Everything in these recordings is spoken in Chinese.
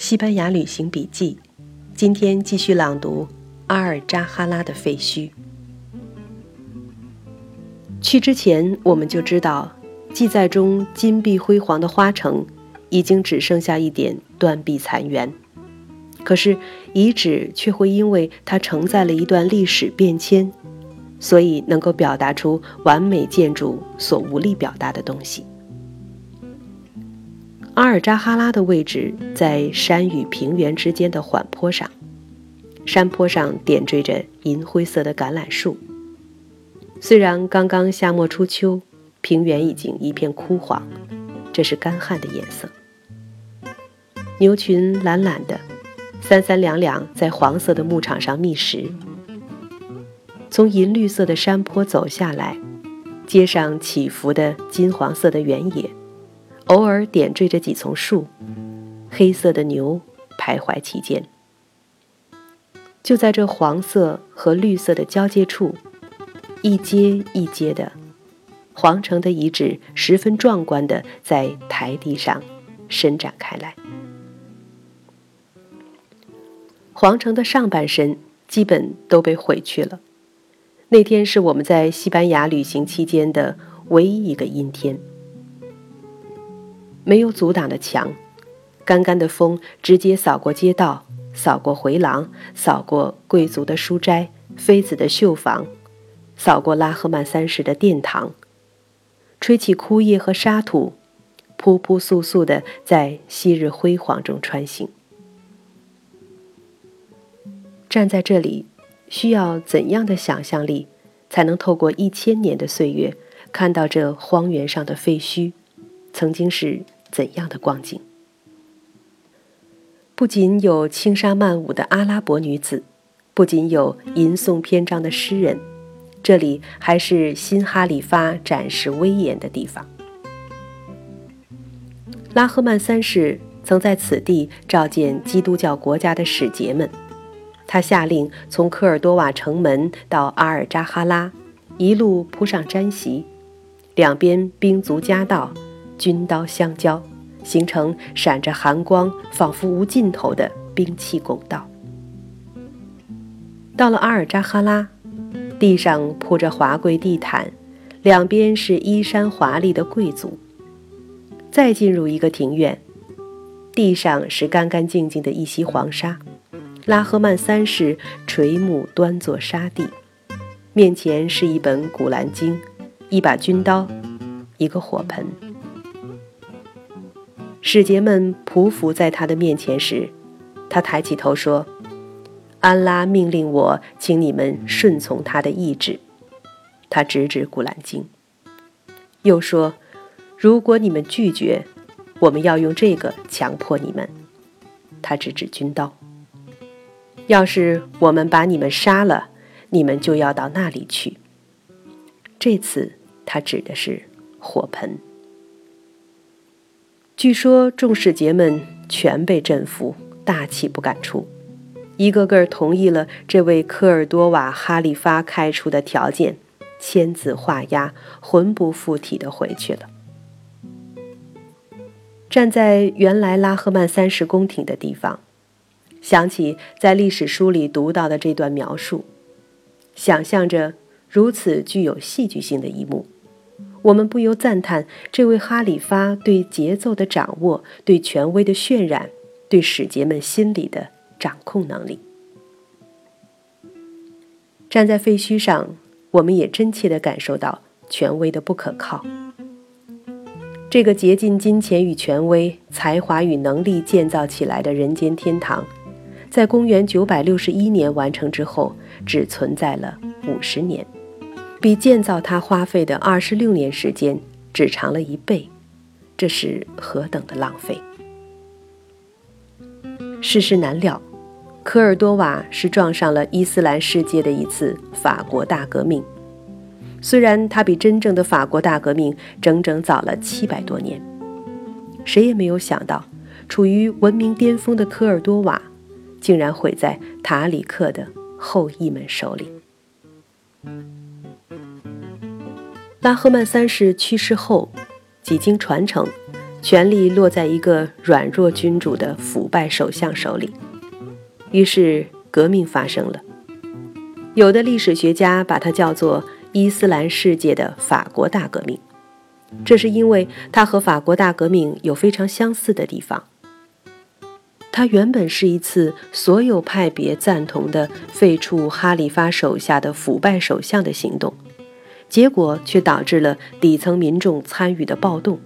西班牙旅行笔记，今天继续朗读阿尔扎哈拉的废墟。去之前，我们就知道，记载中金碧辉煌的花城，已经只剩下一点断壁残垣。可是遗址却会因为它承载了一段历史变迁，所以能够表达出完美建筑所无力表达的东西。阿尔扎哈拉的位置在山与平原之间的缓坡上，山坡上点缀着银灰色的橄榄树。虽然刚刚夏末初秋，平原已经一片枯黄，这是干旱的颜色。牛群懒懒的，三三两两在黄色的牧场上觅食。从银绿色的山坡走下来，街上起伏的金黄色的原野。偶尔点缀着几丛树，黑色的牛徘徊其间。就在这黄色和绿色的交界处，一阶一阶的皇城的遗址十分壮观的在台地上伸展开来。皇城的上半身基本都被毁去了。那天是我们在西班牙旅行期间的唯一一个阴天。没有阻挡的墙，干干的风直接扫过街道，扫过回廊，扫过贵族的书斋、妃子的绣房，扫过拉赫曼三世的殿堂，吹起枯叶和沙土，扑扑簌簌的在昔日辉煌中穿行。站在这里，需要怎样的想象力，才能透过一千年的岁月，看到这荒原上的废墟，曾经是？怎样的光景？不仅有轻纱曼舞的阿拉伯女子，不仅有吟诵篇章的诗人，这里还是新哈里发展示威严的地方。拉赫曼三世曾在此地召见基督教国家的使节们，他下令从科尔多瓦城门到阿尔扎哈拉，一路铺上毡席，两边兵卒夹道。军刀相交，形成闪着寒光、仿佛无尽头的兵器拱道。到了阿尔扎哈拉，地上铺着华贵地毯，两边是衣衫华丽的贵族。再进入一个庭院，地上是干干净净的一袭黄沙。拉赫曼三世垂目端坐沙地，面前是一本《古兰经》，一把军刀，一个火盆。使节们匍匐在他的面前时，他抬起头说：“安拉命令我，请你们顺从他的意志。”他指指《古兰经》，又说：“如果你们拒绝，我们要用这个强迫你们。”他指指军刀。要是我们把你们杀了，你们就要到那里去。这次他指的是火盆。据说众使节们全被震服，大气不敢出，一个个同意了这位科尔多瓦哈利发开出的条件，签字画押，魂不附体的回去了。站在原来拉赫曼三世宫廷的地方，想起在历史书里读到的这段描述，想象着如此具有戏剧性的一幕。我们不由赞叹这位哈里发对节奏的掌握、对权威的渲染、对使节们心理的掌控能力。站在废墟上，我们也真切地感受到权威的不可靠。这个竭尽金钱与权威、才华与能力建造起来的人间天堂，在公元961年完成之后，只存在了五十年。比建造它花费的二十六年时间只长了一倍，这是何等的浪费！世事难料，科尔多瓦是撞上了伊斯兰世界的一次法国大革命。虽然它比真正的法国大革命整整早了七百多年，谁也没有想到，处于文明巅峰的科尔多瓦，竟然毁在塔里克的后裔们手里。拉赫曼三世去世后，几经传承，权力落在一个软弱君主的腐败首相手里，于是革命发生了。有的历史学家把它叫做伊斯兰世界的法国大革命，这是因为它和法国大革命有非常相似的地方。它原本是一次所有派别赞同的废除哈里发手下的腐败首相的行动，结果却导致了底层民众参与的暴动。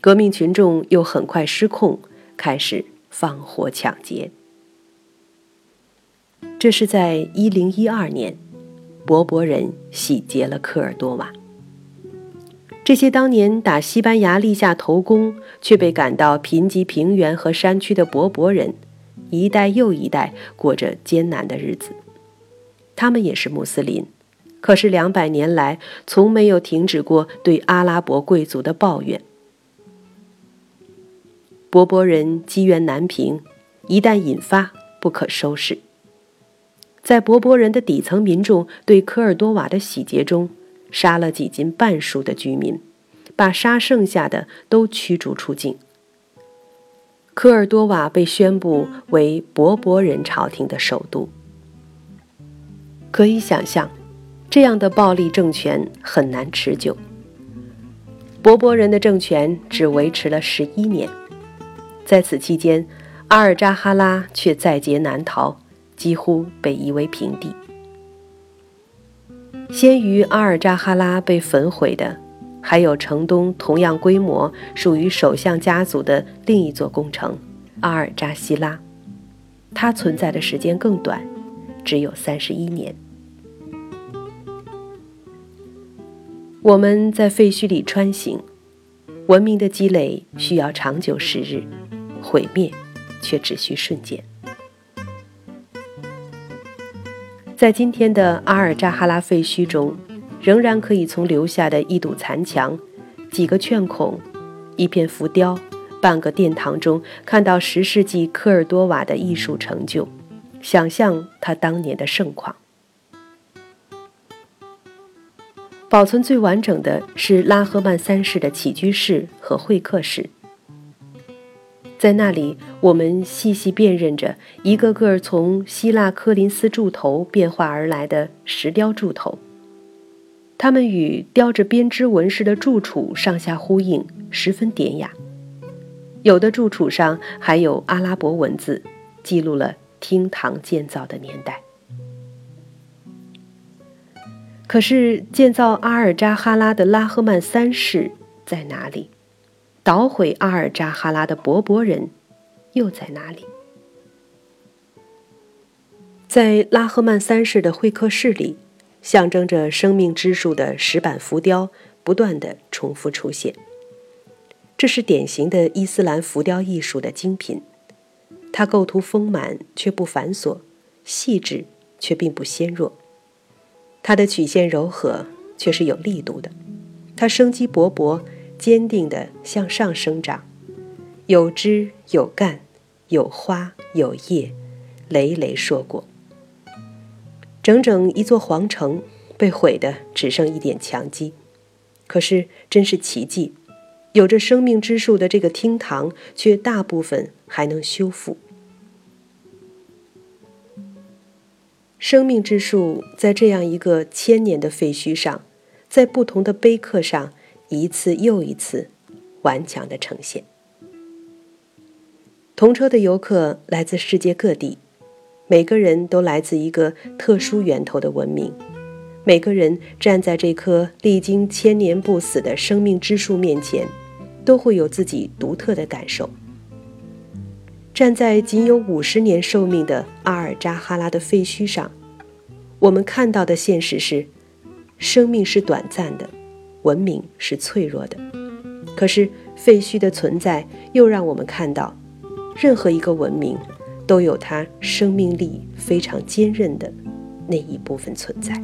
革命群众又很快失控，开始放火抢劫。这是在一零一二年，勃勃人洗劫了科尔多瓦。这些当年打西班牙立下头功，却被赶到贫瘠平原和山区的勃勃人，一代又一代过着艰难的日子。他们也是穆斯林，可是两百年来从没有停止过对阿拉伯贵族的抱怨。博博人积怨难平，一旦引发，不可收拾。在博博人的底层民众对科尔多瓦的洗劫中，杀了几近半数的居民，把杀剩下的都驱逐出境。科尔多瓦被宣布为博博人朝廷的首都。可以想象，这样的暴力政权很难持久。博博人的政权只维持了十一年。在此期间，阿尔扎哈拉却在劫难逃，几乎被夷为平地。先于阿尔扎哈拉被焚毁的，还有城东同样规模、属于首相家族的另一座工程——阿尔扎希拉，它存在的时间更短，只有三十一年。我们在废墟里穿行，文明的积累需要长久时日。毁灭，却只需瞬间。在今天的阿尔扎哈拉废墟中，仍然可以从留下的一堵残墙、几个圈孔、一片浮雕、半个殿堂中，看到十世纪科尔多瓦的艺术成就，想象他当年的盛况。保存最完整的是拉赫曼三世的起居室和会客室。在那里，我们细细辨认着一个个从希腊科林斯柱头变化而来的石雕柱头，它们与雕着编织纹饰的柱础上下呼应，十分典雅。有的柱础上还有阿拉伯文字，记录了厅堂建造的年代。可是，建造阿尔扎哈拉的拉赫曼三世在哪里？捣毁阿尔扎哈拉的勃勃人又在哪里？在拉赫曼三世的会客室里，象征着生命之树的石板浮雕不断的重复出现。这是典型的伊斯兰浮雕艺术的精品，它构图丰满却不繁琐，细致却并不纤弱。它的曲线柔和却是有力度的，它生机勃勃。坚定地向上生长，有枝有干，有花有叶，累累硕果。整整一座皇城被毁的只剩一点墙基，可是真是奇迹，有着生命之树的这个厅堂却大部分还能修复。生命之树在这样一个千年的废墟上，在不同的碑刻上。一次又一次，顽强的呈现。同车的游客来自世界各地，每个人都来自一个特殊源头的文明。每个人站在这棵历经千年不死的生命之树面前，都会有自己独特的感受。站在仅有五十年寿命的阿尔扎哈拉的废墟上，我们看到的现实是：生命是短暂的。文明是脆弱的，可是废墟的存在又让我们看到，任何一个文明都有它生命力非常坚韧的那一部分存在。